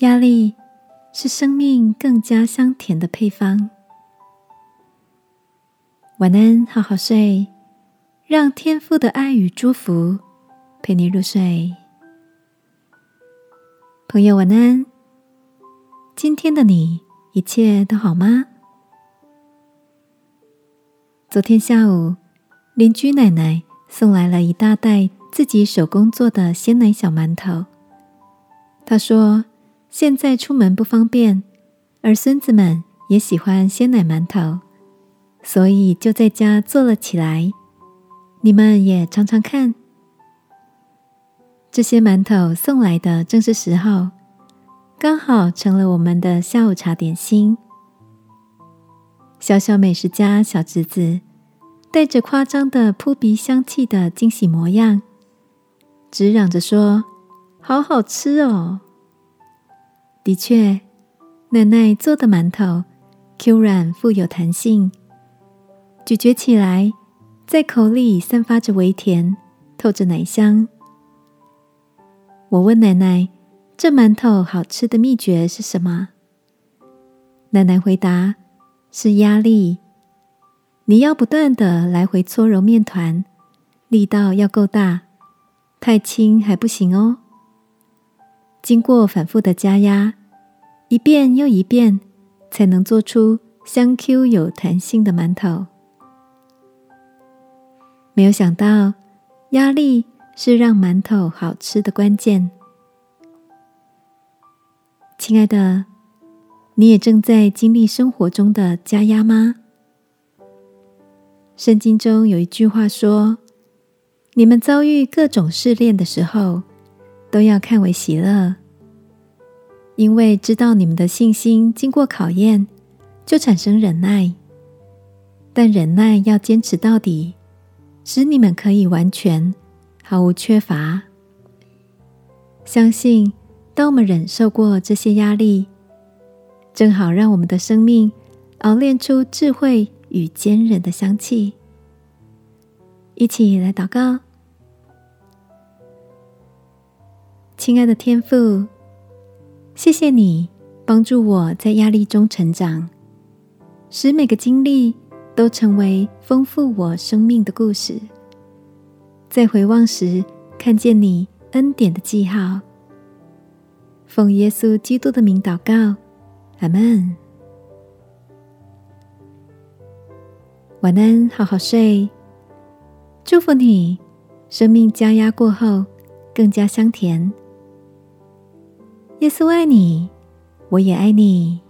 压力是生命更加香甜的配方。晚安，好好睡，让天父的爱与祝福陪你入睡。朋友，晚安。今天的你一切都好吗？昨天下午，邻居奶奶送来了一大袋自己手工做的鲜奶小馒头。她说：“现在出门不方便，而孙子们也喜欢鲜奶馒头。”所以就在家做了起来，你们也尝尝看。这些馒头送来的正是时候，刚好成了我们的下午茶点心。小小美食家小侄子带着夸张的扑鼻香气的惊喜模样，直嚷着说：“好好吃哦！”的确，奶奶做的馒头 Q 软富有弹性。咀嚼起来，在口里散发着微甜，透着奶香。我问奶奶：“这馒头好吃的秘诀是什么？”奶奶回答：“是压力。你要不断的来回搓揉面团，力道要够大，太轻还不行哦。经过反复的加压，一遍又一遍，才能做出香 Q 有弹性的馒头。”没有想到，压力是让馒头好吃的关键。亲爱的，你也正在经历生活中的加压吗？圣经中有一句话说：“你们遭遇各种试炼的时候，都要看为喜乐，因为知道你们的信心经过考验，就产生忍耐。但忍耐要坚持到底。”使你们可以完全毫无缺乏。相信，当我们忍受过这些压力，正好让我们的生命熬炼出智慧与坚韧的香气。一起来祷告，亲爱的天父，谢谢你帮助我在压力中成长，使每个经历。都成为丰富我生命的故事。在回望时，看见你恩典的记号。奉耶稣基督的名祷告，阿门。晚安，好好睡。祝福你，生命加压过后更加香甜。耶稣爱你，我也爱你。